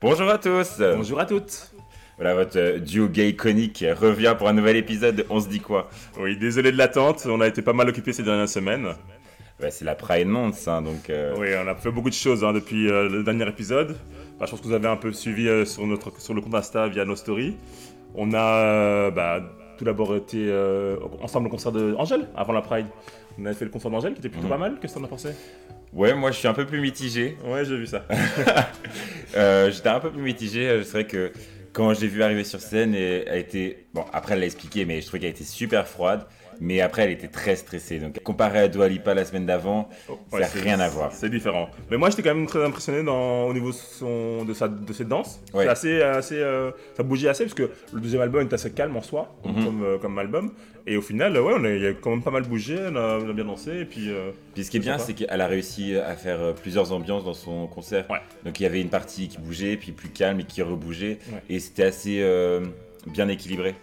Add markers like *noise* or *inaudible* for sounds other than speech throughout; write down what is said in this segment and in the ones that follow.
Bonjour à tous Bonjour à toutes Voilà, votre duo gay iconique revient pour un nouvel épisode de On se dit quoi? Oui, désolé de l'attente, on a été pas mal occupés ces dernières semaines. C'est la Pride Month, hein, donc... euh, Oui, on a fait beaucoup de choses hein, depuis euh, le dernier épisode. Bah, je pense que vous avez un peu suivi euh, sur, notre, sur le compte Insta via nos stories. On a euh, bah, tout d'abord été euh, ensemble au concert de Angèle avant la Pride. On avait fait le concert d'Angèle qui était plutôt Mhm. pas mal. Qu'est-ce que t'en as pensé? Ouais, moi je suis un peu plus mitigé. Ouais, j'ai vu ça. *laughs* Euh, J'étais un peu plus mitigé, euh, c'est vrai que quand je l'ai vu arriver sur scène, et elle a été... Bon, après elle l'a expliqué, mais je trouvais qu'elle était super froide. Mais après, elle était très stressée. Donc, comparé à Dua Lipa la semaine d'avant, Oh, ça n'a rien à voir. C'est différent. Mais moi, j'étais quand même très impressionné dans, au niveau de, son, de, sa, de danses. Ouais. C'est assez, assez, euh, ça bougeait assez parce que le deuxième album est assez calme en soi, Mhm. comme, euh, comme album. Et au final, ouais, on a, il a quand même pas mal bougé, on a, on a bien dansé. Et puis, euh, Puis ce qui est bien, c'est qu'elle a réussi à faire plusieurs ambiances dans son concert. Ouais. Donc il y avait une partie qui bougeait, puis plus calme et qui rebougeait. Et c'était assez bien équilibré.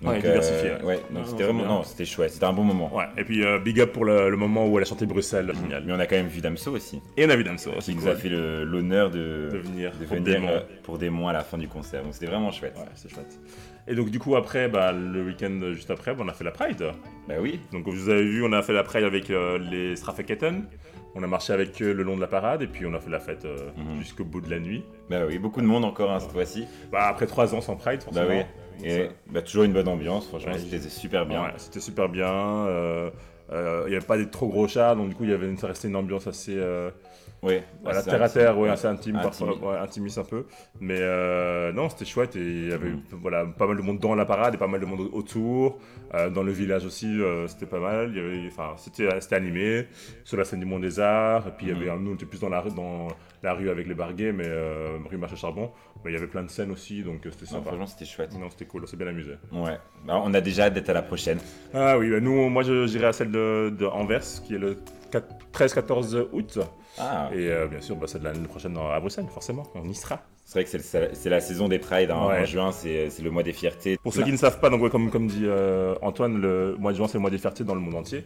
Donc, Ouais, diversifié, ouais. ouais, donc Non, c'était c'est vraiment, non, c'était chouette, c'était un bon moment. ouais. Et puis, euh, big up pour le, le moment où elle a chanté Bruxelles, génial. Mais on a quand même vu Damso aussi, Et on a vu Damso, qui c'est nous cool a fait l'honneur de, de venir, de pour euh, pour des mois à la fin du concert. Donc c'était vraiment chouette. Ouais, c'est chouette. Et donc, du coup, après, bah, le week-end juste après, bah, on a fait la Pride. Bah oui, Donc, vous avez vu, on a fait la Pride avec euh, les Strafeketten. On a marché avec eux le long de la parade et puis on a fait la fête euh, Mhm. jusqu'au bout de la nuit. bah oui, beaucoup de monde encore hein, cette fois-ci. Bah, après trois ans sans Pride, Bah forcément. oui. Et bah, toujours une bonne ambiance, franchement, Ouais. c'était super bien. Ouais, c'était super bien. euh, Il n'y avait pas des trop gros chats, donc du coup, il y avait une, ça restait une ambiance assez euh, Ouais, voilà, assez terre à terre, ouais, assez intime, parfois, ouais, intimiste un peu. Mais euh, non, c'était chouette et il y avait voilà, pas mal de monde dans la parade et pas mal de monde autour. Euh, dans le village aussi, euh, c'était pas mal. Enfin, c'était, animé sur la scène du Monde des Arts. Et puis il y avait, nous, on était plus dans la, rue- dans la rue avec les barguets, mais euh, rue Marché Charbon. Mais il y avait plein de scènes aussi, donc euh, c'était sympa. franchement, c'était chouette. Non, c'était cool, on s'est bien amusé. Ouais, Bah, on a déjà hâte d'être à la prochaine. Ah oui, bah nous, moi je- j'irai à celle de, de Anvers, qui est le 13-14 août. Ah, Et euh, bien sûr, bah, celle de l'année prochaine à Bruxelles, forcément, on y sera. c'est vrai que c'est c'est la saison des Pride. hein. Ouais. En juin, c'est c'est le mois des fiertés. Pour ceux qui ne savent pas, donc, ouais, comme, comme dit euh, Antoine, le mois de juin c'est le mois des fiertés dans le monde entier.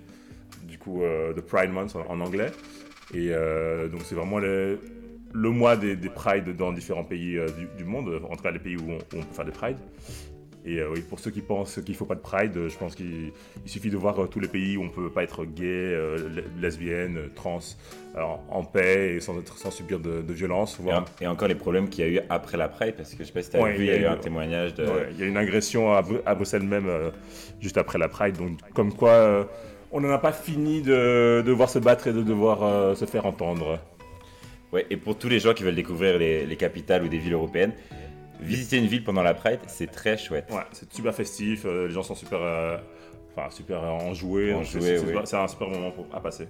Du coup, euh, The Pride Month en, en anglais. Et euh, donc c'est vraiment le, le mois des, des Prides dans différents pays du, du monde, en tout cas les pays où on, où on peut faire des Prides. Et euh, oui, pour ceux qui pensent qu'il ne faut pas de Pride, euh, je pense qu'il il suffit de voir euh, tous les pays où on ne peut pas être gay, le- lesbienne, trans, alors, en paix et sans, être, sans subir de, de violence. Et, voire- et encore les problèmes qu'il y a eu après la Pride, parce que je sais pas si tu as Ouais, vu, il y a eu un témoignage de. Ouais, il y a eu une agression à, Bru- à Bruxelles même, juste après la Pride. Donc, comme quoi, on n'en a pas fini de, de devoir se battre et de devoir se faire entendre. Ouais, et pour tous les gens qui veulent découvrir les, les capitales ou des villes européennes, visiter une ville pendant la Pride, c'est très chouette. Ouais, c'est super festif, euh, les gens sont super, euh, enfin, super enjoués. Enjoués, c'est oui. c'est un super moment pour, à passer.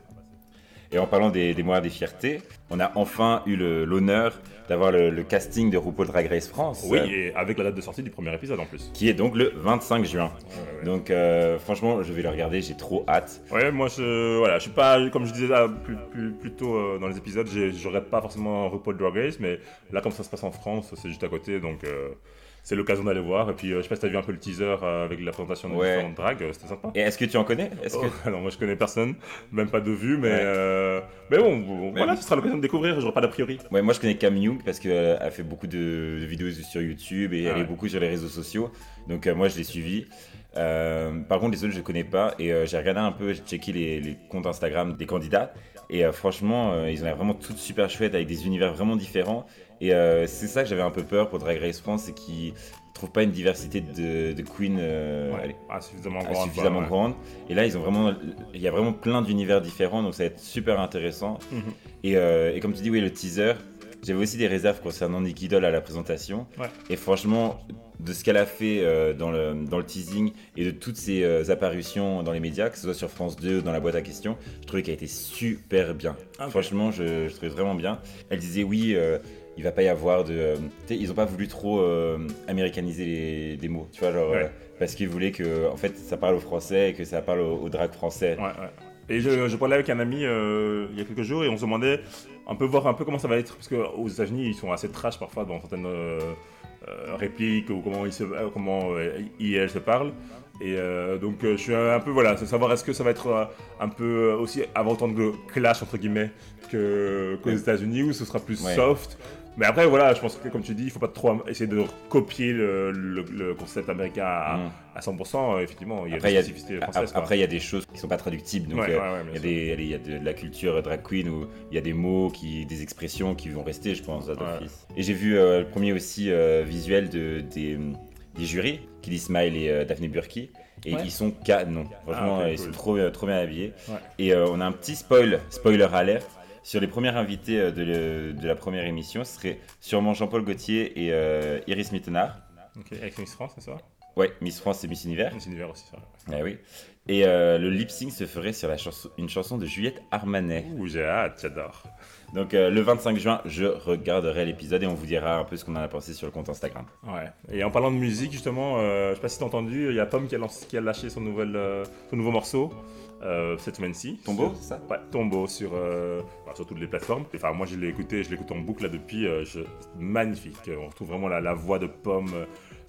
Et en parlant des, des des fiertés, on a enfin eu l'honneur d'avoir le, le casting de RuPaul Drag Race France. Oui, euh, et avec la date de sortie du premier épisode en plus. qui est donc le 25 juin. Ouais, ouais. Donc euh, franchement, je vais le regarder, j'ai trop hâte. Ouais, moi je, voilà, je suis pas, comme je disais là, plus, plus, plus tôt euh, dans les épisodes, j'aurais pas forcément RuPaul Drag Race, mais là comme ça se passe en France, c'est juste à côté, donc c'est l'occasion d'aller voir. Et puis euh, je sais pas si t'as vu un peu le teaser euh, avec la présentation de Ouais. différentes euh, c'était sympa. Et est-ce que tu en connais? Est-ce que... Oh, *laughs* non, moi je connais personne, même pas de vue, mais, Ouais. euh, mais bon, bon, Mais- voilà, ce sera l'occasion de découvrir, j'aurai pas d'a priori. Ouais, moi je connais Cam Young parce qu'elle a fait beaucoup de, de vidéos sur YouTube et Ah elle est ouais. beaucoup sur les réseaux sociaux. Donc euh, moi je l'ai suivi. Euh, par contre les autres je ne connais pas et euh, j'ai regardé un peu, j'ai checké les, les comptes Instagram des candidats et euh, franchement ils ont l'air vraiment toutes super chouettes avec des univers vraiment différents et euh, c'est ça que j'avais un peu peur pour Drag Race France c'est qu'ils trouvent pas une diversité de, de queen euh, Ouais. Ah, suffisamment ah, grande. suffisamment quoi, ouais. grande. Et là, ils ont vraiment, il y a vraiment plein d'univers différents, donc ça va être super intéressant. Mhm. Et, euh, et comme tu dis, oui, le teaser, j'avais aussi des réserves concernant Nicky Doll à la présentation. Ouais. Et franchement, de ce qu'elle a fait euh, dans, le, dans le teasing et de toutes ses euh, apparitions dans les médias, que ce soit sur France 2 ou dans la boîte à questions, je trouvais qu'elle était super bien. Ok. Franchement, je, je trouvais vraiment bien. Elle disait oui. euh, il va pas y avoir de. euh, ils ont pas voulu trop euh, américaniser les, mots, tu vois, genre. Ouais. euh, parce qu'ils voulaient que, en fait, ça parle au français et que ça parle au, au drag français. Ouais, ouais. Et je, je parlais avec un ami euh, il y a quelques jours et on se demandait un peu voir un peu comment ça va être parce qu'aux États-Unis ils sont assez trash parfois dans certaines répliques ou comment ils se comment ils et elles se parlent et euh, donc euh, je suis un peu voilà c'est savoir est-ce que ça va être euh, un peu aussi avoir autant de clash entre guillemets que qu'aux Ouais. États-Unis ou ce sera plus Ouais. soft Mais après, voilà, je pense que comme tu dis, il faut pas trop essayer de copier le, le- le concept américain à, Mm. à 100%. euh, Effectivement, il y a Après, il des spécificités françaises. Après, il y a des choses qui sont pas traductibles. Donc, Ouais, euh, ouais, ouais, bien il y, a sûr. des, allez, il y a de la culture drag queen où il y a des mots, qui, des expressions qui vont rester, je pense, d'office. Et j'ai vu euh, le premier aussi euh, visuel de, des, des jurys, Kelly Smile et euh, Daphne Burki. Et Ouais. ils sont canons. Franchement, Ah, ok, ils cool. sont trop, trop bien habillés. Ouais. Et euh, on a un petit spoil, spoiler alert. Sur les premiers invités euh, de, le- de la première émission, ce serait sûrement Jean-Paul Gaultier et euh, Iris Mittenard. Avec Miss France, c'est ça? Ouais, Miss France et Miss Univers. Miss Univers aussi, ça. Ah oui. Et euh, le lip sync se ferait sur la chanson, une chanson de Juliette Armanet. Ouh, j'ai hâte, j'adore. Donc euh, le 25 juin, je regarderai l'épisode et on vous dira un peu ce qu'on en a pensé sur le compte Instagram. Ouais. Et en parlant de musique, justement, euh, je sais pas si t'as entendu, il y a Pomme qui a, lancé- qui a lâché son, nouvel, euh, son nouveau morceau euh, cette semaine-ci. Tombeau, c'est ça Ouais, Tombeau sur, enfin, sur toutes les plateformes. Enfin, moi, je l'ai écouté, je l'écoute en boucle là depuis. je- Magnifique. On retrouve vraiment la, la voix de Pomme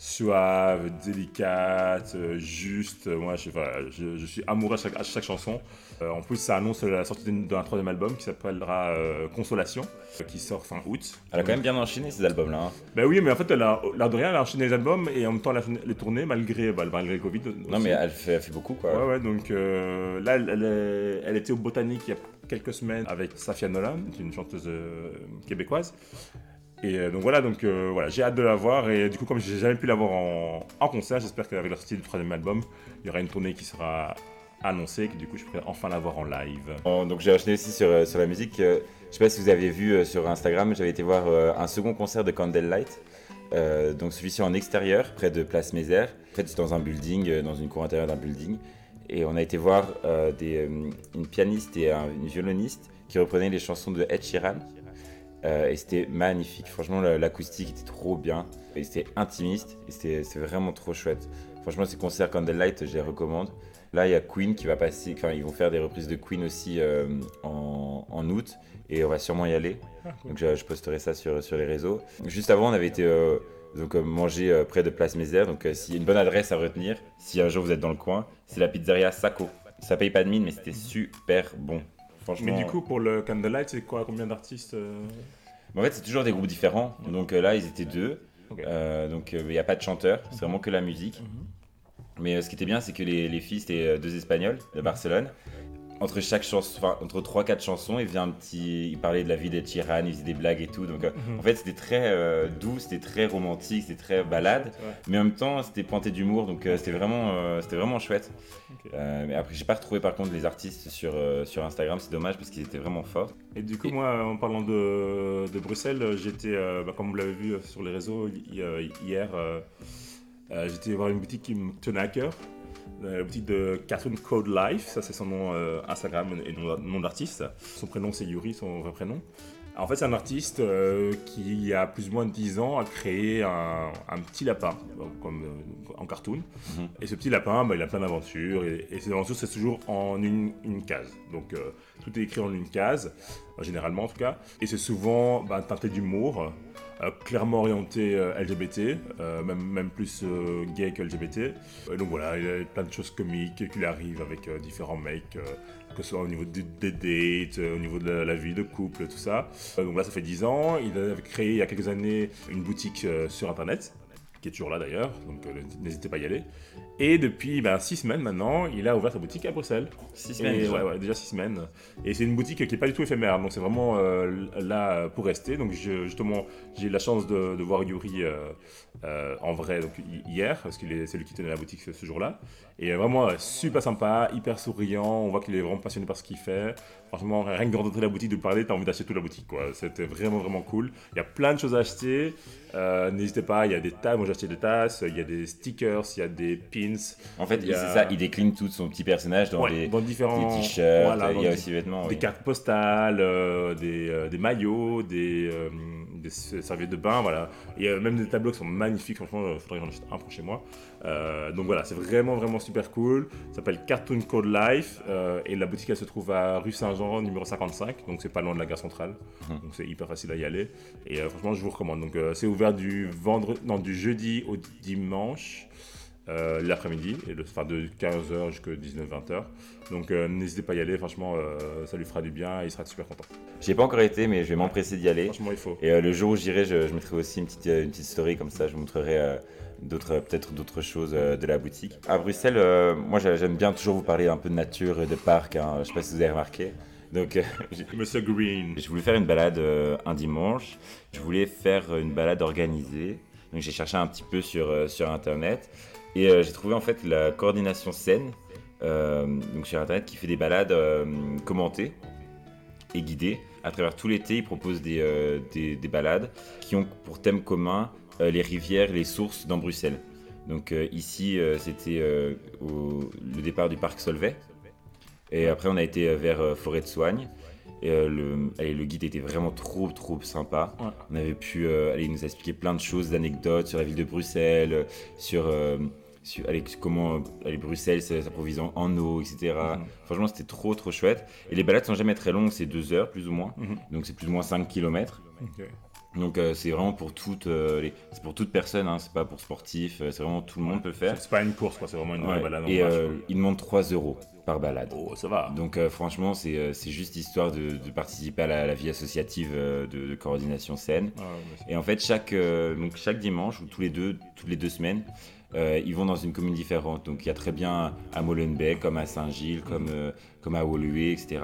suave, délicate, euh, juste. Moi, je, voilà, je, je suis amoureux à chaque, à chaque chanson. Euh, en plus, ça annonce la sortie d'un troisième album qui s'appellera euh, Consolation, euh, qui sort fin août. Elle a quand même bien enchaîné ces albums-là. hein. Ben oui, mais en fait, elle a, l'air de rien, elle a enchaîné les albums et en même temps, elle a les tournées malgré, bah, malgré le Covid. Non mais elle fait, elle fait beaucoup quoi. Ouais, ouais, donc euh, là, elle, elle était au Botanique il y a quelques semaines avec Safia Nolan, qui est une chanteuse euh, québécoise. Et euh, donc voilà, donc euh, voilà, j'ai hâte de la voir et du coup, comme j'ai jamais pu la voir en, concert, j'espère qu'avec la sortie du troisième album, il y aura une tournée qui sera annoncée, que du coup, je pourrai enfin la voir en live. Donc j'ai enchaîné aussi sur, euh, sur la musique. euh, je sais pas si vous avez vu euh, sur Instagram, j'avais été voir euh, un second concert de Candlelight. Euh, donc celui-ci en extérieur, près de Place Mézère. En fait, c'est dans un building, euh, dans une cour intérieure d'un building. Et on a été voir euh, euh, une pianiste et un- une violoniste qui reprenaient les chansons de Ed Sheeran. Euh, et c'était magnifique. Franchement, la- l'acoustique était trop bien. Et c'était intimiste. Et c'était vraiment trop chouette. Franchement, ces concerts Candlelight, je les recommande. Là, il y a Queen qui va passer. Enfin, ils vont faire des reprises de Queen aussi euh, en, en août. Et on va sûrement y aller. Donc, je, je posterai ça sur, sur les réseaux. Juste avant, on avait été euh, donc, euh, manger près de Place Mézère. Donc, s'il y a une bonne adresse à retenir, si un jour vous êtes dans le coin, c'est la pizzeria Sacco. Ça paye pas de mine, mais c'était super bon. Franchement. Mais du coup, pour le Candlelight, c'est quoi Combien d'artistes euh Mais en fait, c'est toujours des groupes différents. Donc euh, là, ils étaient deux. Euh, donc euh, il n'y a pas de chanteur, c'est vraiment que la musique. Mais euh, ce qui était bien, c'est que les, les filles, c'était euh, deux Espagnols de Barcelone. Entre chaque chanson, enfin, entre 3-4 chansons, il faisait un petit. Il parlait de la vie de Chiran, il faisait des blagues et tout. Donc euh, Mhm. en fait, c'était très euh, doux, c'était très romantique, c'était très balade. Ouais. Mais en même temps, c'était pointé d'humour, donc euh, c'était vraiment, c'était vraiment chouette. Ok. Euh, mais après, j'ai pas retrouvé par contre les artistes sur, sur Instagram, c'est dommage parce qu'ils étaient vraiment forts. Et du coup, moi, en parlant de, de Bruxelles, j'étais, bah, comme vous l'avez vu sur les réseaux hi- hier, j'étais voir une boutique qui me tenait à cœur. Euh, La boutique de Cartoon Code Life, ça c'est son nom euh, Instagram et nom, nom d'artiste. Son prénom c'est Yuri, son vrai prénom. En fait, c'est un artiste euh, qui, il y a plus ou moins de 10 ans, a créé un, un petit lapin, comme euh, en cartoon. Mhm. Et ce petit lapin, bah, il a plein d'aventures. Et, et ces aventures, c'est toujours en une, une case. Donc, euh, tout est écrit en une case, généralement en tout cas. Et c'est souvent bah, teinté d'humour, euh, clairement orienté euh, LGBT, euh, même, même plus euh, gay que LGBT. Donc voilà, il y a plein de choses comiques qui lui arrivent avec différents mecs. que ce soit au niveau des dates, au niveau de la, vie de couple, tout ça. Donc là, ça fait 10 ans. Il avait créé il y a quelques années une boutique sur Internet, qui est toujours là d'ailleurs, donc euh, n'hésitez pas à y aller. Et depuis 6 semaines maintenant, il a ouvert sa boutique à Bruxelles. 6 Et- semaines déjà. ouais, ouais, déjà 6 semaines. Et c'est une boutique qui n'est pas du tout éphémère, donc c'est vraiment euh, là pour rester. Donc je- justement, j'ai eu la chance de, de voir Yuri euh, en vrai donc, hi- hier, parce que c'est lui qui tenait la boutique ce, ce jour-là. Et vraiment super sympa, hyper souriant, on voit qu'il est vraiment passionné par ce qu'il fait. Franchement, rien que de rentrer la boutique, de parler, t'as envie d'acheter toute la boutique. quoi. C'était vraiment, vraiment cool. Il y a plein de choses à acheter. N'hésitez pas, il y a des tasses, moi acheté des tasses, il y a des stickers, il y a des pins. En fait, a- c'est ça, il décline tout son petit personnage dans Ouais, des, dans différents t-shirts, voilà, il y a des- aussi vêtements. des oui. cartes postales, euh, des, euh, des maillots, des, euh, des serviettes de bain, voilà. Il y a même des tableaux qui sont magnifiques, franchement, il faudrait que j'en achète un pour chez moi. Euh, donc voilà, c'est vraiment, vraiment super cool. Ça s'appelle Cartoon Code Life euh, et la boutique elle se trouve à rue Saint-Jean, numéro 55, donc c'est pas loin de la gare centrale. Mhm. Donc c'est hyper facile à y aller. Et euh, franchement, je vous recommande. Donc euh, c'est ouvert du, vendredi, non, du jeudi au dimanche. Euh, l'après-midi, enfin de 15h jusqu'à 19-20h. Donc euh, n'hésitez pas à y aller, franchement, euh, ça lui fera du bien et il sera super content. J'ai pas encore été, mais je vais m'empresser d'y aller. Franchement, il faut. Et le jour où j'irai, je, je mettrai aussi une petite, une petite story comme ça, je vous montrerai d'autres, peut-être d'autres choses de la boutique. À Bruxelles, moi j'a- j'aime bien toujours vous parler un peu de nature et de parc. hein. Je sais pas si vous avez remarqué. Donc *laughs* Monsieur Green. je voulais faire une balade un dimanche. Je voulais faire une balade organisée. Donc j'ai cherché un petit peu sur, sur internet et euh, j'ai trouvé en fait la coordination scène euh, donc sur internet qui fait des balades euh, commentées et guidées. À travers tout l'été, ils proposent des, des, des balades qui ont pour thème commun les rivières, les sources dans Bruxelles. Donc ici, c'était le départ du parc Solvay. Et après, on a été vers Forêt de Soigne. Et euh, le, allez, le guide était vraiment trop, trop sympa. Ouais. On avait pu euh, aller nous expliquer plein de choses, d'anecdotes sur la ville de Bruxelles, sur, euh, sur comment euh, allez, Bruxelles s- s'approvisionne en eau, etc. Mhm. Franchement, c'était trop, trop chouette. Et les balades sont jamais très longues, c'est deux heures plus ou moins. Mhm. Donc c'est plus ou moins 5 km. Donc euh, c'est vraiment pour toute, euh, les- c'est pour toute personne, hein, c'est pas pour sportif, euh, c'est vraiment tout le monde peut faire. C'est pas une course, quoi, c'est vraiment une Ouais. balade en Et ils demandent 3 euros par balade. Oh, ça va. Donc franchement, c'est juste histoire de, de participer à la, la vie associative de, de coordination scène. Ah, ouais, Et en fait, chaque, donc chaque dimanche ou tous les deux, toutes les deux semaines, euh, ils vont dans une commune différente. Donc il y a très bien à Molenbeek, comme à Saint-Gilles, comme, euh, comme à Woluwe, etc.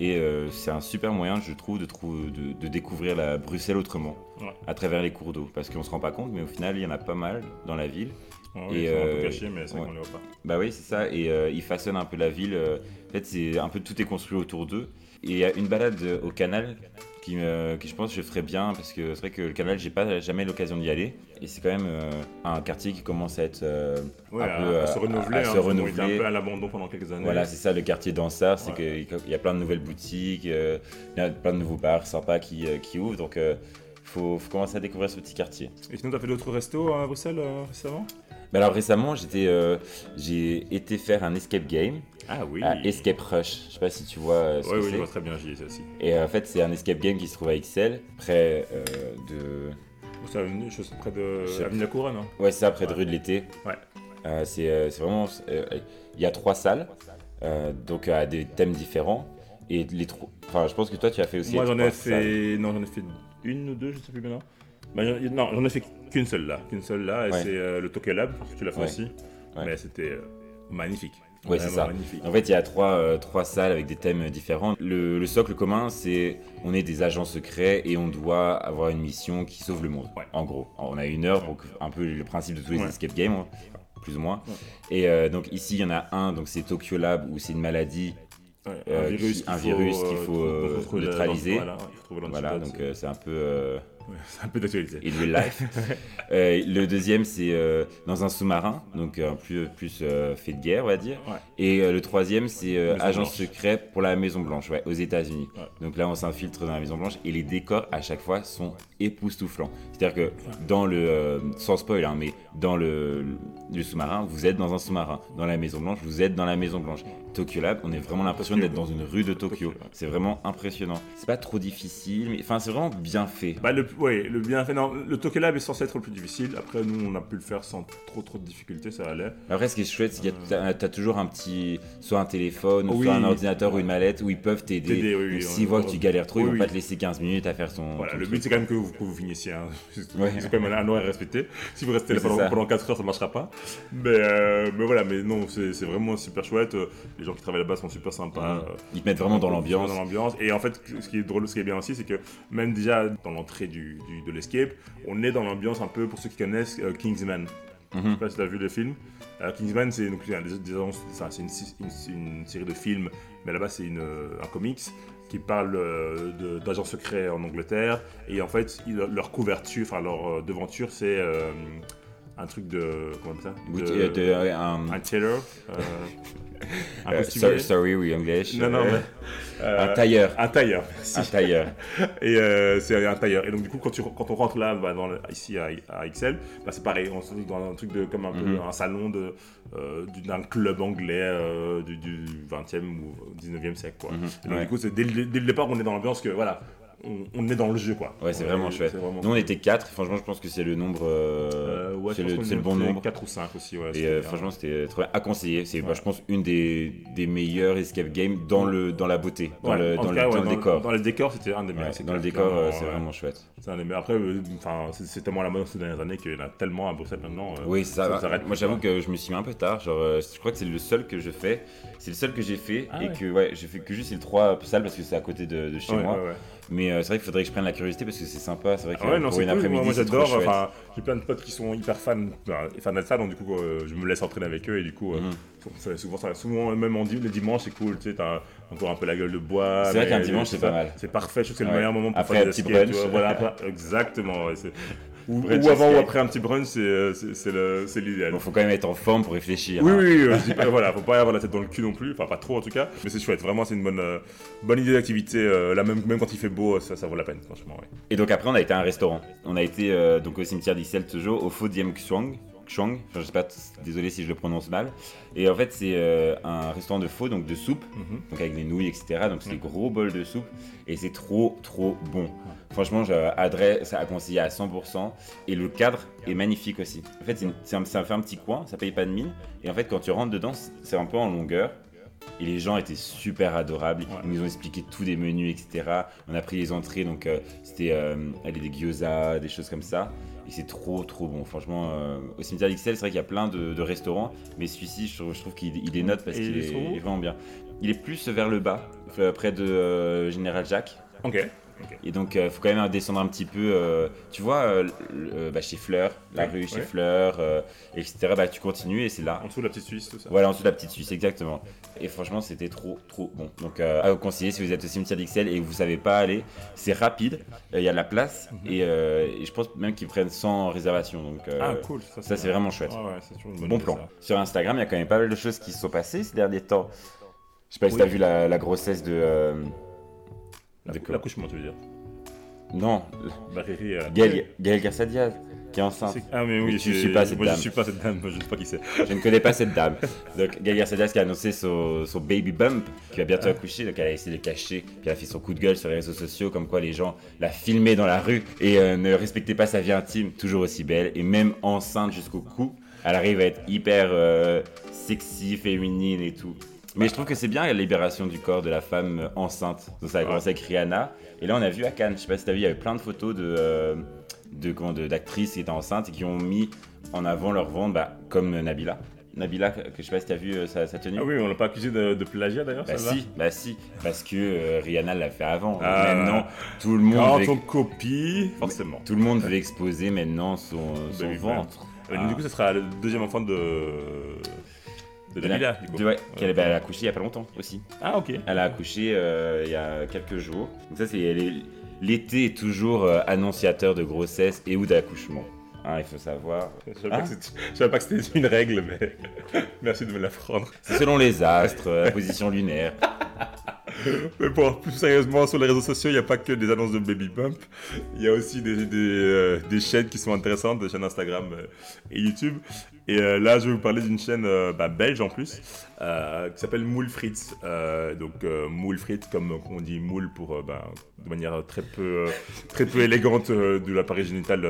Et euh, c'est un super moyen, je trouve, de, trou- de, de découvrir la Bruxelles autrement, Ouais. à travers les cours d'eau. Parce qu'on se rend pas compte, mais au final, il y en a pas mal dans la ville. c'est- ouais, et, ils sont un peu cachés, mais c'est ouais. qu'on les voit pas. Bah oui, c'est ça. Et ils façonnent un peu la ville. en fait, c'est un peu tout est construit autour d'eux. Et il y a une balade au canal qui, me- qui je pense, je ferais bien parce que c'est vrai que le canal, j'ai pas jamais l'occasion d'y aller. Et c'est quand même euh, un quartier qui commence à être euh, Ouais, un à, peu à se renouveler. à hein, se parce qu'on était renouveler. un peu à l'abandon pendant quelques années. Voilà, c'est ça le quartier dansard, c'est Ouais. qu'il y a plein de nouvelles boutiques, euh, il y a plein de nouveaux bars sympas qui, euh, qui ouvrent. Donc, il faut, faut commencer à découvrir ce petit quartier. Et sinon, t'as fait d'autres restos à Bruxelles euh, récemment? Mais alors récemment, j'étais, euh, j'ai été faire un escape game Ah oui. à Escape Rush. Je sais pas si tu vois euh, ce que oui, je c'est. vois très bien, j'y étais aussi. Et euh, en fait, c'est un escape game qui se trouve à Excel, près de. C'est avenue, je sais, près de Avenue de la Couronne. Hein. Ouais, c'est ça, près de rue de l'été. Ouais. Euh, c'est euh, c'est vraiment. euh, Il y a trois salles, donc à des thèmes différents. Et les trois. Enfin, je pense que toi, tu as fait aussi. Moi, j'en ai salles. fait. Non, j'en ai fait une ou deux, je sais plus maintenant. Bah, non, j'en ai fait qu'une seule là. Qu'une seule là, et Ouais. c'est euh, le Tokyo Lab, tu l'as fait Ouais. aussi. Ouais. Mais c'était euh, magnifique. Ouais, c'est ça. magnifique. En fait, il y a trois, euh, trois salles avec des thèmes différents. Le, le socle commun, c'est on est des agents secrets et on doit avoir une mission qui sauve le monde. En gros, on a une heure pour que- un peu le principe de tous les escape games, hein, plus ou moins. Et donc ici, il y en a un, donc c'est Tokyo Lab où c'est une maladie. Ouais, un virus qui- qu'il faut, neutraliser. Voilà, donc euh, c'est un peu euh, c'est un peu d'actualité. in real life. Euh, le deuxième, c'est euh, dans un sous-marin, donc un plus, plus euh, fait de guerre, on va dire. Ouais. Et euh, le troisième, c'est euh, agent Blanche. secret pour la Maison Blanche, ouais, aux États-Unis. Ouais. Donc là, on s'infiltre dans la Maison Blanche et les décors à chaque fois sont époustouflants. C'est-à-dire que dans le, euh, sans spoil, hein, mais dans le, le sous-marin, vous êtes dans un sous-marin. Dans la Maison Blanche, vous êtes dans la Maison Blanche. Tokyo Lab, on est vraiment l'impression d'être dans une rue de Tokyo. C'est vraiment impressionnant. C'est pas trop difficile, mais enfin, c'est vraiment bien fait. Bah, le, ouais, le bien fait. Non, le Tokyo Lab est censé être le plus difficile. Après, nous, on a pu le faire sans trop trop de difficultés, ça allait. Après, ce qui est chouette, c'est que tu as, toujours un petit, soit un téléphone, Oui. soit un ordinateur ou une mallette où ils peuvent t'aider. Oui, oui, S'ils voient que tu galères trop, ils oui, vont oui. pas te laisser 15 minutes à faire son. Voilà, ton le but c'est quand même que vous, que vous finissiez. Hein. *laughs* Ouais. C'est quand même un horaire respecté. Si vous restez là Oui, pendant, pendant 4 heures, ça marchera pas. Mais, euh, mais voilà, mais non, c'est vraiment super chouette. Les gens qui travaillent là-bas sont super sympas. Ils te mettent vraiment dans l'ambiance. Dans l'ambiance. Et en fait, ce qui est drôle, ce qui est bien aussi, c'est que même déjà dans l'entrée du, du- de l'escape, on est dans l'ambiance un peu, pour ceux qui connaissent, euh, Kingsman. Je sais Mhm. pas si tu as vu le film. Euh, Kingsman, c'est une, une- une série de films, mais là-bas, c'est euh, un comics qui parle euh, d'agents secrets en Angleterre. Et en fait, leur couverture, enfin leur devanture, c'est un truc de. Comment ça? De- euh, de- euh, un, tailor. *laughs* euh, un euh, sorry, sorry, oui, English. Non, non, Euh, mais. euh, un tailleur. un tailleur, merci. Un tailleur. *laughs* Et euh, c'est un tailleur. Et donc, du coup, quand, tu, quand on rentre là, bah, dans le- ici à, à Excel, bah, c'est pareil. On se trouve dans un truc de, comme un peu Mhm. un salon de, euh, du- d'un club anglais euh, du, du 20e ou 19e siècle. Quoi. Mhm. Et donc, Ouais. du coup, dès, le- dès le départ, on est dans l'ambiance que voilà. On, est dans le jeu, quoi. Ouais, c'est vraiment chouette. Nous, on était 4. Franchement, je pense que c'est le nombre. Euh, ouais, c'est le, le, bon nombre. 4 ou 5 aussi, ouais. Et franchement, c'était très à conseiller. C'est, bah, je pense, une des, des meilleures escape games dans, le, dans la beauté, dans, le, dans, le, décor. Dans le décor, c'était un des meilleurs. dans le décor, c'est vraiment chouette. C'est un des meilleurs. Après, c'est tellement la mode ces dernières années qu'il y en a tellement à Bruxelles maintenant. Oui, ça. Moi, j'avoue que je me suis mis un peu tard. Genre, je crois que c'est le seul que je fais. C'est le seul que j'ai fait. Ah et que, ouais, j'ai fait que juste les trois salles parce que c'est à côté de chez moi. Mais euh, c'est vrai qu'il faudrait que je prenne la curiosité parce que c'est sympa. C'est vrai ah que pour une après-midi, moi, j'adore. Enfin, j'ai plein de potes qui sont hyper fans, fans de ça, donc du coup, euh, je me laisse entraîner avec eux et du coup, euh, mhm. souvent, ça, souvent, même en, le dimanche, c'est cool. Tu sais, t'as encore un peu la gueule de bois. C'est vrai qu'un dimanche, c'est pas mal. C'est parfait. Je trouve que c'est le meilleur moment pour après faire un petit brunch. Voilà, *laughs* exactement. Ou, avant ou après un petit brunch, c'est euh, l'idéal. Il faut quand même être en forme pour réfléchir. Oui, hein. oui, *laughs* voilà, faut pas avoir la tête dans le cul non plus, enfin pas trop en tout cas, mais c'est chouette, vraiment c'est une bonne, euh, bonne idée d'activité, euh, là même, même quand il fait beau, ça, ça vaut la peine franchement. Et donc après on a été à un restaurant, on a été donc au cimetière d'Ixelles toujours, au Faux Diem Xuang, Chang, enfin, je sais pas, désolé si je le prononce mal. Et en fait, c'est euh, un restaurant de faux, donc de soupe, mhm. donc avec des nouilles, etc. Donc c'est des gros bols de soupe et c'est trop, trop bon. Franchement, j'adresse à conseiller à 100%. Et le cadre est magnifique aussi. En fait, c'est un, fait un petit coin, ça paye pas de mine. Et en fait, quand tu rentres dedans, c'est un peu en longueur. Et les gens étaient super adorables. Ils nous ont expliqué tous des menus, etc. On a pris les entrées, donc euh, c'était euh, des gyoza, des choses comme ça. Et c'est trop, trop bon. Franchement, euh, au cimetière d'Ixelles, c'est vrai qu'il y a plein de, restaurants, mais celui-ci, je, trouve qu'il il dénote parce qu'il est, vraiment bien. Il est plus vers le bas, près de euh, Général Jacques. Ok. Et donc, il euh, faut quand même descendre un petit peu. Euh, tu vois, euh, bah, chez Fleur, la rue chez Fleur, etc. Bah, tu continues et c'est là. En dessous de la petite Suisse, tout ça. Voilà, en dessous de la petite Suisse, exactement. Et franchement, c'était trop, trop bon. Donc, à vous conseiller si vous êtes au cimetière d'Ixelles et que vous savez pas aller. C'est rapide, il y a de la place mhm. et, je pense même qu'ils prennent sans réservation. Donc, ah, cool. Ça, c'est vraiment chouette. bon plan. Sur Instagram, il y a quand même pas mal de choses qui se sont passées ces derniers temps. Je sais pas si tu as vu la, grossesse de. L'accouchement, tu veux dire Non. Valérie. Euh... Gaël, Gaël qui est enceinte. Ah, mais oui, je, suis pas cette moi, dame. Je suis pas cette dame, je ne sais pas qui c'est. je ne connais pas cette dame. Donc, Gaël Diaz qui a annoncé son, son, baby bump, qui va bientôt ah. accoucher. Donc, elle a essayé de le cacher. Puis, elle a fait son coup de gueule sur les réseaux sociaux, comme quoi les gens la filmaient dans la rue et euh, ne respectaient pas sa vie intime, toujours aussi belle. Et même enceinte jusqu'au cou, elle arrive à être hyper euh, sexy, féminine et tout. Mais je trouve que c'est bien la libération du corps de la femme enceinte. Donc ça a commencé avec Rihanna. Et là, on a vu à Cannes, je sais pas si t'as vu, il y avait plein de photos de, euh, de, d'actrices qui étaient enceintes et qui ont mis en avant leur ventre, bah, comme Nabila. Nabila, que je sais pas si t'as vu euh, sa, tenue. Ah oui, on l'a pas accusé de, plagiat d'ailleurs. Bah si, bah si, parce que euh, Rihanna l'a fait avant. Ah. Maintenant, tout le monde. Quand on copie, forcément. Tout le monde veut exposer maintenant son, *laughs* son ventre. Du coup, ce sera le deuxième enfant de de Nabila, du coup. ouais, qu'elle a accouché il y a pas longtemps aussi. Ah, ok. Elle a accouché euh, il y a quelques jours. Donc, ça, c'est. L'été est toujours euh, annonciateur de grossesse et ou d'accouchement. Hein, il faut savoir. Je savais, pas, ah. pas que c'était une règle, mais *laughs* merci de me l'apprendre. C'est selon les astres, la position lunaire. *laughs* Mais bon, plus sérieusement, sur les réseaux sociaux, il n'y a pas que des annonces de Baby Bump. Il y a aussi des, des, euh, des, chaînes qui sont intéressantes, des chaînes Instagram et YouTube. Et euh, là, je vais vous parler d'une chaîne euh, bah, belge en plus, euh, qui s'appelle Moule Fritz. donc, Moule Fritz, comme on dit moule pour, bah, de manière très peu, très peu élégante de l'appareil génital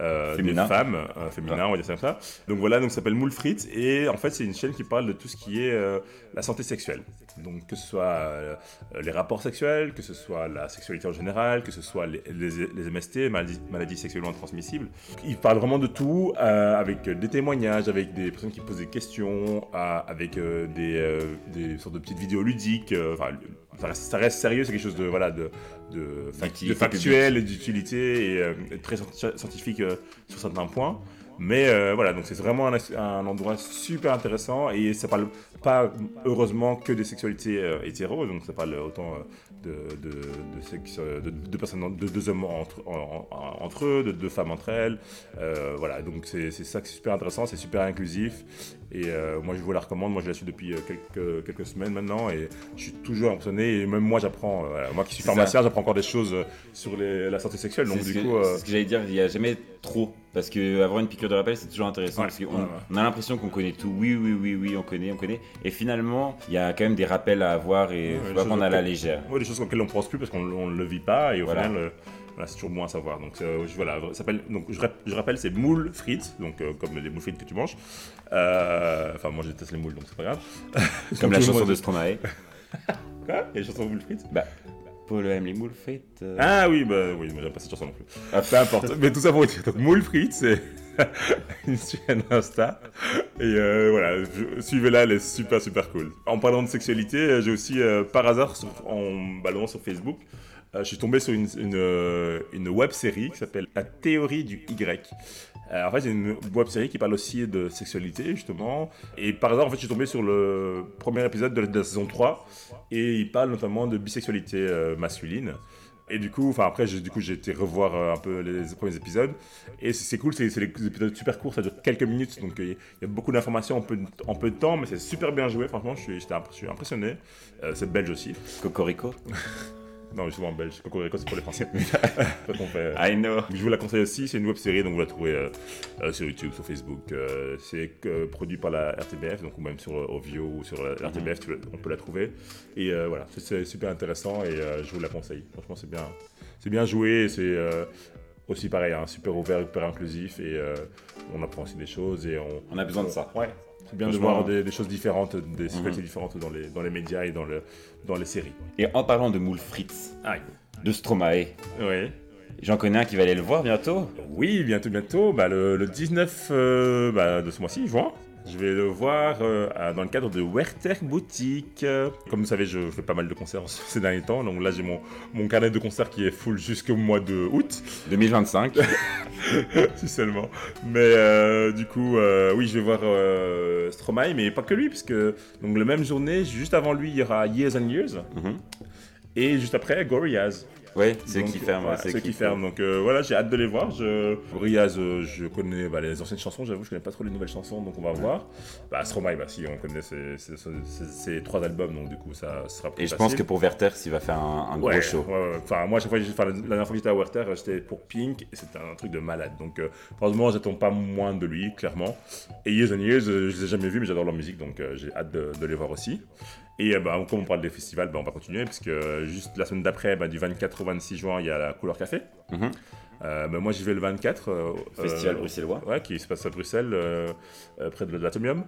euh, des femmes, euh, féminin, on va dire ça. Donc voilà, donc ça s'appelle Moule Fritz et en fait c'est une chaîne qui parle de tout ce qui est euh, la santé sexuelle. Donc que ce soit euh, les rapports sexuels, que ce soit la sexualité en général, que ce soit les, les, MST, maladies, maladies, sexuellement transmissibles. Il parle vraiment de tout avec des témoignages, avec des personnes qui posent des questions, avec des, des, sortes de petites vidéos ludiques. Enfin, ça reste, sérieux, c'est quelque chose de, voilà, de, de, factuel et d'utilité et très scientifique sur certains points. Mais euh, voilà, donc c'est vraiment un, endroit super intéressant et ça parle pas heureusement que des sexualités euh, hétéros, donc ça parle autant euh, de, de, sexe, de, de, personnes, de deux hommes entre, entre eux, de deux femmes entre elles. voilà, donc c'est ça qui est super intéressant, c'est super inclusif et moi je vous la recommande. Moi je la suis depuis quelques, quelques semaines maintenant et je suis toujours impressionné et même moi j'apprends, moi qui suis pharmacien, j'apprends encore des choses sur les, la santé sexuelle. Donc du coup, ce que j'allais dire, il n'y a jamais trop Parce que avoir une piqûre de rappel, c'est toujours intéressant. Ouais, parce qu'on ouais, ouais. on a l'impression qu'on connaît tout. Oui, oui, oui, oui, on connaît, on connaît. Et finalement, il y a quand même des rappels à avoir et faut pas prendre à la légère. Ouais, des choses auxquelles on ne pense plus parce qu'on ne le vit pas et au Voilà. final, euh, voilà, c'est toujours bon à savoir. Donc euh, je- voilà, ça s'appelle- donc je, rap- je rappelle, c'est moules frites, donc euh, comme les moules frites que tu manges. Euh, Enfin, moi je déteste les moules, donc c'est pas grave. Comme *laughs* la chanson de Stromae. *laughs* Quoi? Il y a une chanson de moules frites? Bah, Paul frites. euh. Ah oui, bah oui, moi j'aime pas cette chanson non plus. Ah, Peu importe. *laughs* Mais tout ça pour dire, donc moule frites, c'est *laughs* une chaîne Insta. Et euh, voilà, suivez-la, elle est super super cool. En parlant de sexualité, euh, j'ai aussi, euh, par hasard, sur- en baladant sur Facebook, je suis tombé sur une, une, euh, une web série qui s'appelle La théorie du Y. Euh, en fait, c'est une web série qui parle aussi de sexualité, justement. Et par hasard, en fait, je suis tombé sur le premier épisode de la, de la saison 3. Et il parle notamment de bisexualité euh, masculine. Et du coup, enfin après, j'ai- du coup, j'ai été revoir euh, un peu les premiers épisodes. Et c'est cool, c'est des épisodes super courts, ça dure quelques minutes. Donc euh, il y a beaucoup d'informations en peu, de- en peu de temps, mais c'est super bien joué. Franchement, je suis, je impressionné. Euh, c'est belge aussi. Cocorico. *laughs* Non, justement belge. Cocorico, c'est pour les Français. Quand on fait- I know. je vous la conseille aussi, c'est une web série, donc vous la trouvez euh, euh, sur YouTube, sur Facebook. euh, c'est euh, produit par la RTBF, donc ou même sur Ovio ou sur la RTBF, tu on peut la trouver. Et voilà, c'est- super intéressant et je vous la conseille. Franchement, c'est bien, c'est bien joué, c'est aussi pareil, hein, super ouvert, super inclusif et on apprend aussi des choses et on. On a besoin de ça. Ouais. C'est bien de voir des, des choses différentes, des sexualités Mhm. différentes dans les, dans les médias et dans, le, dans les séries. Et en parlant de moules frites, de Stromae, Oui. j'en connais un qui va aller le voir bientôt. Oui, bientôt, bientôt. Bah, le, le 19 euh, bah, de ce mois-ci, juin, je vais le voir euh, dans le cadre de Werther Boutique. Comme vous savez, je fais pas mal de concerts *laughs* ces derniers temps. Donc là, j'ai mon, mon carnet de concerts qui est full jusqu'au mois de août, 2025. *laughs* si seulement. Mais euh, du coup, euh, oui, je vais voir Stromae, mais pas que lui, puisque donc, la même journée, juste avant lui, il y aura Years and Years. Mhm. Et juste après, Gorillaz. Ouais, c'est eux Donc, qui ferment. voilà, ceux qui ferment. Donc euh, voilà, j'ai hâte de les voir. Je... Gorillaz, euh, je connais bah, les anciennes chansons, j'avoue, je connais pas trop les nouvelles chansons, donc on va voir. Bah, Stromae, bah si, on connaît ces trois albums, donc du coup, ça sera plus Et je pense que pour Werther, il va faire un, un gros show. ouais, ouais. Enfin, moi, chaque fois, enfin, la dernière fois que j'étais à Werther, j'étais pour Pink, et c'était un truc de malade. Donc, euh, franchement, j'attends pas moins de lui, clairement. Et Years and Years, euh, je les ai jamais vus, mais j'adore leur musique, donc j'ai hâte de, de les voir aussi. Et euh, bah, comme on parle des festivals, bah, on va continuer, parce que euh, juste la semaine d'après, bah, du 24 au 26 juin, il y a la Couleur Café. Mhm. Euh, bah, moi, j'y vais le 24. euh, Festival bruxellois. Ouais, qui se passe à Bruxelles, près de l'Atomium.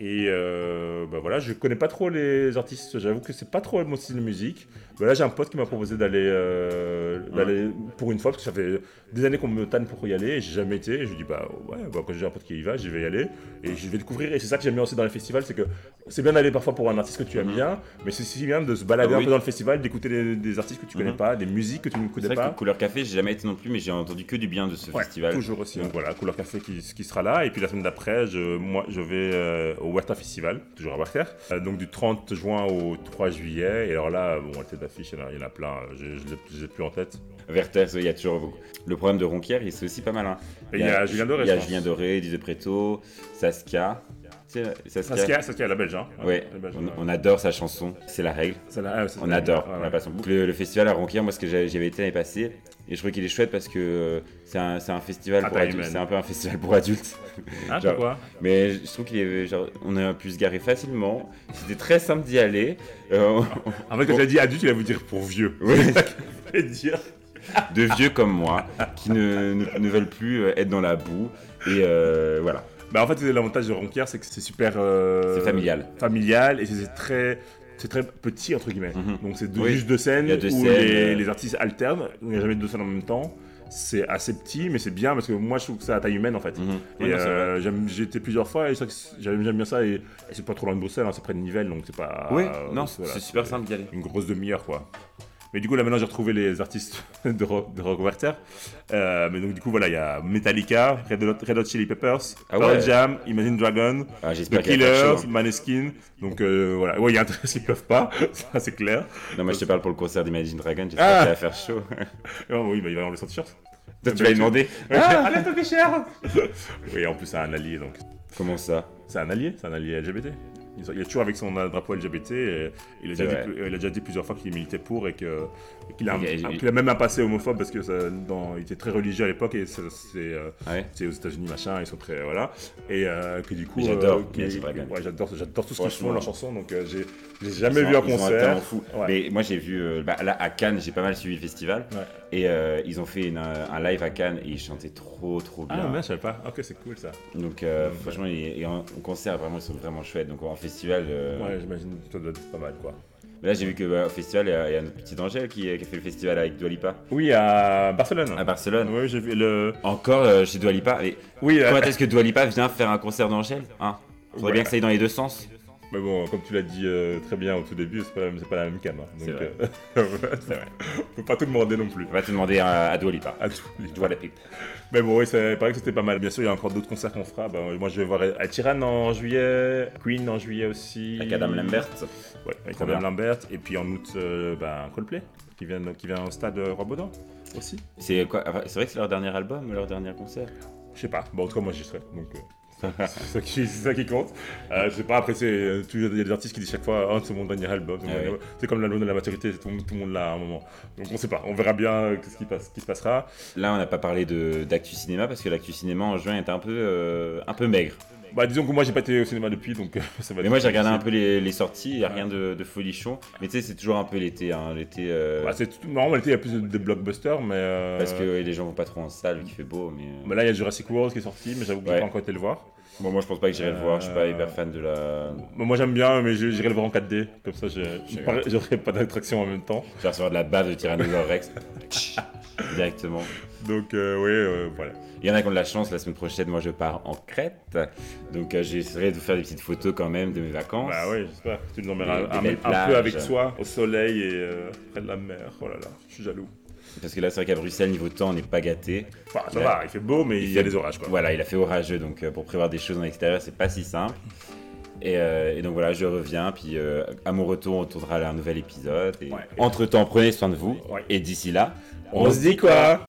Et bah voilà, je connais pas trop les artistes, j'avoue que c'est pas trop mon style de musique. Bah là, j'ai un pote qui m'a proposé d'aller euh, d'aller pour une fois, parce que ça fait des années qu'on me tanne pour y aller, et j'ai jamais été. Et je lui dis, bah ouais, bah, quand j'ai un pote qui y va, j'y vais y aller, et je vais découvrir. Et c'est ça que j'aime bien aussi dans les festivals, c'est que c'est bien d'aller parfois pour un artiste que tu aimes Mhm. bien, mais c'est aussi bien de se balader Ah un oui. peu dans le festival, d'écouter des, des artistes que tu connais Mhm. pas, des musiques que tu ne connais pas. que Couleur Café, j'ai jamais été non plus, mais j'ai entendu que du bien de ce Ouais, festival. Toujours aussi. Donc voilà, Couleur Café qui, qui sera là. Et puis la semaine d'après, je, moi, je vais euh, au Werther Festival, toujours à Werther. Euh, donc du 30 juin au 3 juillet. Et alors là, bon, la tête il y en a- il y en a plein. Je ne les ai plus en tête. Werther, il y a toujours beaucoup. Le problème de Ronquière, il c'est aussi pas mal. hein. Et il y a Julien Doré. Il y a je. Julien Doré, Didier Preto, Saskia. Sais, Saskia. Saskia, la belge. Hein. Ouais, la belge, on, ouais. on adore sa chanson, c'est la règle. C'est la- ah, c'est On adore, ouais, on boucle. Le, le festival à Ronquière, moi, ce que j'avais été l'année passée, et je trouve qu'il est chouette parce que euh, c'est un, c'est un festival À pour adultes. C'est un peu un festival pour adultes. Ah, Genre- pourquoi? Mais je trouve qu'il est genre, on a pu se garer facilement. C'était très simple d'y aller. Euh, En fait, quand j'ai dit adulte, il va vous dire pour vieux. Oui. C'est dire. de vieux comme moi qui ne, ne, ne veulent plus euh, être dans la boue. Et euh, voilà. Bah, en fait, l'avantage de Ronquière, c'est que c'est super. euh, C'est familial. Familial et c'est très. C'est très petit, entre guillemets. Mhm. Donc, c'est Oui. juste deux scènes deux où scènes, les, les artistes alternent. Il n'y a jamais deux scènes en même temps. C'est assez petit, mais c'est bien parce que moi, je trouve que c'est à taille humaine, en fait. Euh, j'aime- j'ai été plusieurs fois et j'aime bien ça. Et, et c'est pas trop loin de Bruxelles, hein, c'est près de Nivelles, donc c'est pas. Oui, euh, non, voilà, c'est super simple d'y aller. Une grosse demi-heure, quoi. Mais du coup, là maintenant, j'ai retrouvé les artistes *laughs* de Rock, de Rock Werther. Euh, mais donc, du coup, voilà, il y a Metallica, Red Hot, Red Hot Chili Peppers, Ah ouais. Jam, Imagine Dragon, Ah, The qu'il y Killers. Maneskin. Donc, euh, voilà. Ouais, il y a un truc *laughs* qu'ils peuvent pas, *laughs* ça c'est clair. Non, moi je te parle pour le concert d'Imagine Dragon. J'espère Ah. que ça va faire chaud. Oh, oui, bah, il va avoir le t-shirt. Toi, tu vas lui demander Ah, allez, ton cher Oui, en plus, c'est un allié, donc. Comment ça? C'est un allié, c'est un allié LGBT. Il est toujours avec son drapeau LGBT. Et il, a déjà dit, il a déjà dit plusieurs fois qu'il militait pour et qu'il a, qu'il a même un passé homophobe parce que ça- dans- il était très religieux à l'époque et c'est euh, Ah ouais c'est aux États-Unis machin, ils sont très voilà et euh, que du coup j'adore euh, ouais, j'adore j'adore tout ce qu'ils font leurs chansons donc j'ai jamais vu un concert. fou. Ouais. Mais moi j'ai vu bah, là à Cannes, j'ai pas mal suivi le festival. Et euh, ils ont fait une, euh, un live à Cannes et ils chantaient trop trop bien. Ah mais je savais pas. Ok c'est cool ça. Donc euh, franchement et, et en, en concert vraiment ils sont vraiment chouettes. Donc en festival, euh, Ouais j'imagine que ça doit être pas mal quoi. mais là j'ai vu que bah, au festival il y a, il y a notre petite Angèle qui, qui a fait le festival avec Dua Lipa Oui à Barcelone. à Barcelone. Oui j'ai vu le. Encore chez Dua Lipa. Mais Oui. quand est-ce que Dua Lipa vient faire un concert d'Angèle hein? Faudrait Ouais. bien que ça aille dans les deux sens. Mais bon, comme tu l'as dit euh, très bien au tout début, c'est pas, la même- c'est pas la même cam. hein. C'est Donc, vrai. euh, *laughs* vrai. Faut pas tout demander non plus. On va te demander à, à Dua Lipa. À Dua. Mais bon, oui, c'est pareil que c'était pas mal. Bien sûr, il y a encore d'autres concerts qu'on fera. Bah, moi, je vais voir Tiran en juillet, Queen en juillet aussi. Avec Adam Lambert. Ouais, avec Adam. Lambert. Et puis en août, euh, bah, Coldplay, qui vient, qui vient au stade Roi Baudin aussi. C'est quoi enfin, C'est vrai que c'est leur dernier album, leur dernier concert? Je sais pas. Bon, en tout cas, moi, j'y serai. Donc, euh, c'est ça qui, c'est ça qui compte. Euh, je sais pas, après, c'est, euh, il y a des artistes qui disent chaque fois, oh, c'est mon dernier album. c'est Ah oui. Comme l'album de la maturité, tout, tout le monde l'a à un moment. Donc, on sait pas. On verra bien euh, ce qui, passe, ce qui se passera. Là, on n'a pas parlé d'actu cinéma parce que l'actu cinéma en juin était un peu, euh, un peu maigre. Bah, disons que moi, j'ai pas été au cinéma depuis, donc euh, ça va Mais moi, j'ai regardé un peu les, les sorties, il n'y a rien de, de folichon. Mais tu sais, c'est toujours un peu l'été. Hein, l'été euh, Bah, c'est tout... Non, en réalité, il y a plus de, de blockbusters, mais. euh, parce que ouais, les gens vont pas trop en salle, qu'il fait beau. Mais, euh, bah, là, il y a Jurassic World qui est sorti, mais j'avoue que j'ai pas encore été le voir. Bon, moi, je pense pas que j'irai le voir. Je suis pas hyper fan de la. Moi, j'aime bien, mais j'irai le voir en 4D. Comme ça, j'aurai pas d'attraction en même temps. Je vais recevoir de la bave de Tyrannosaurus Rex. *laughs* Directement. Donc, euh, ouais, euh, voilà. Il y en a qui ont de la chance, la semaine prochaine, moi je pars en Crète. Donc euh, j'essaierai de vous faire des petites photos quand même de mes vacances. Bah ouais, j'espère tu nous emmèneras un, un peu avec soi, au soleil et près de la mer. Oh là là, je suis jaloux. Parce que là, c'est vrai qu'à Bruxelles, niveau temps, on n'est pas gâté. Enfin, ça Ouais. va, il fait beau, mais il, Il y a fait- des orages, quoi. Voilà, il a fait orageux, donc pour prévoir des choses en extérieur, c'est pas si simple. Et, euh, et donc voilà, je reviens, puis euh, à mon retour, on tournera un nouvel épisode. Et Ouais. Entre temps, prenez soin de vous. Ouais. Et d'ici là, On se dit quoi?